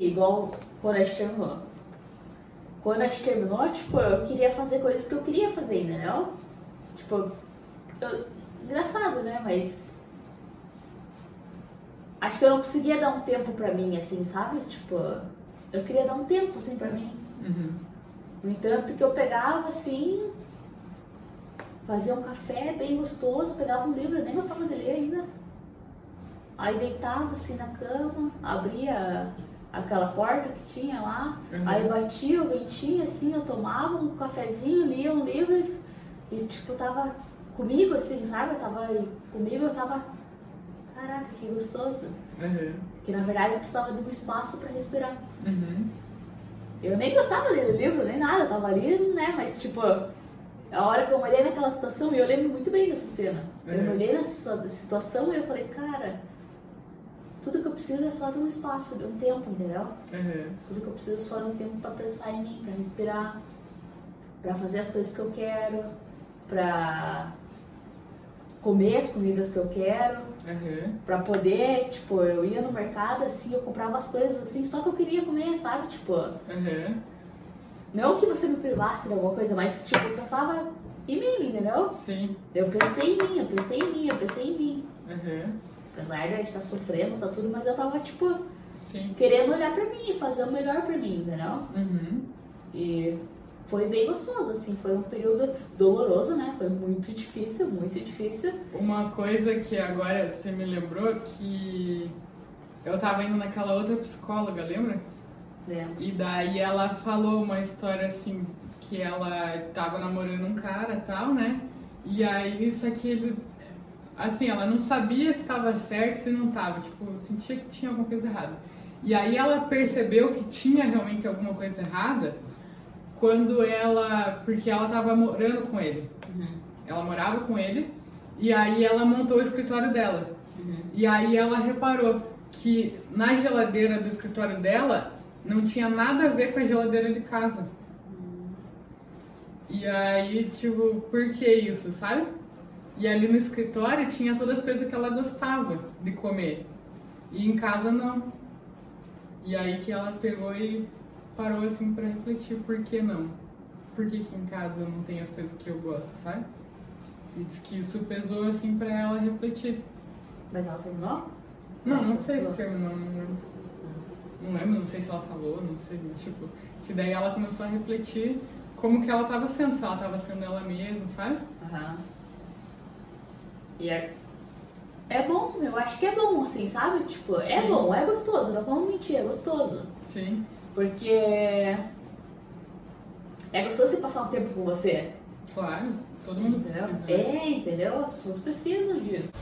Igual quando a gente terminou. Quando a gente terminou, tipo, eu queria fazer coisas que eu queria fazer, entendeu? Tipo, eu, engraçado, né? Mas acho que eu não conseguia dar um tempo pra mim, assim, sabe? Tipo, eu queria dar um tempo, assim, pra mim. Uhum. No entanto, que eu pegava, assim, fazia um café bem gostoso, pegava um livro, eu nem gostava de ler ainda. Aí deitava, assim, na cama, abria aquela porta que tinha lá, Uhum. aí batia o ventinho, assim, eu tomava um cafezinho, lia um livro e, e, tipo, tava comigo, assim, sabe? Eu tava comigo, eu tava, caraca, que gostoso. Uhum. Que na verdade eu precisava de um espaço pra respirar. Uhum. Eu nem gostava de ler livro, nem nada, eu tava ali, né? Mas, tipo, a hora que eu olhei naquela situação, e eu lembro muito bem dessa cena. Eu Uhum. olhei nessa situação e eu falei, cara, tudo que eu preciso é só de um espaço, de um tempo, entendeu? Uhum. Tudo que eu preciso é só de um tempo pra pensar em mim, pra respirar, pra fazer as coisas que eu quero, pra comer as comidas que eu quero, Uhum. pra poder, tipo, eu ia no mercado assim, eu comprava as coisas assim, só que eu queria comer, sabe? Tipo, Uhum. não que você me privasse de alguma coisa, mas tipo, eu pensava em mim, entendeu? Sim. Eu pensei em mim, eu pensei em mim, eu pensei em mim. Uhum. Apesar de a gente estar sofrendo, tá tudo, mas eu tava, tipo, Sim. querendo olhar pra mim, fazer o melhor pra mim, entendeu? Uhum. E foi bem gostoso, assim, foi um período doloroso, né? Foi muito difícil, muito difícil. Uma coisa que agora você me lembrou que eu tava indo naquela outra psicóloga, lembra? né? E daí ela falou uma história assim, que ela tava namorando um cara e tal, né? E aí isso aqui ele. Assim, ela não sabia se estava certo, se não tava. Tipo, sentia que tinha alguma coisa errada. E aí ela percebeu que tinha realmente alguma coisa errada quando ela. Porque ela tava morando com ele. Uhum, Ela morava com ele e aí ela montou o escritório dela. uhum. E aí ela reparou que na geladeira do escritório dela não tinha nada a ver com a geladeira de casa. E aí, tipo, por que isso, sabe? E ali no escritório tinha todas as coisas que ela gostava de comer. E em casa não. E aí que ela pegou e parou assim pra refletir, por que não? Por que, que em casa não tem as coisas que eu gosto, sabe? E diz que isso pesou assim pra ela refletir. Mas ela terminou? Não, não sei se terminou, não lembro. Não lembro, não sei se ela falou, não sei, mas tipo, que daí ela começou a refletir como que ela tava sendo, se ela tava sendo ela mesma, sabe? Aham. E é. É bom, eu acho que é bom, assim, sabe? Tipo, é Sim. bom, é gostoso, não vamos mentir, é gostoso. Sim. Porque. É gostoso você passar um tempo com você. Claro, todo mundo Entendeu? precisa. né? É, entendeu? As pessoas precisam disso.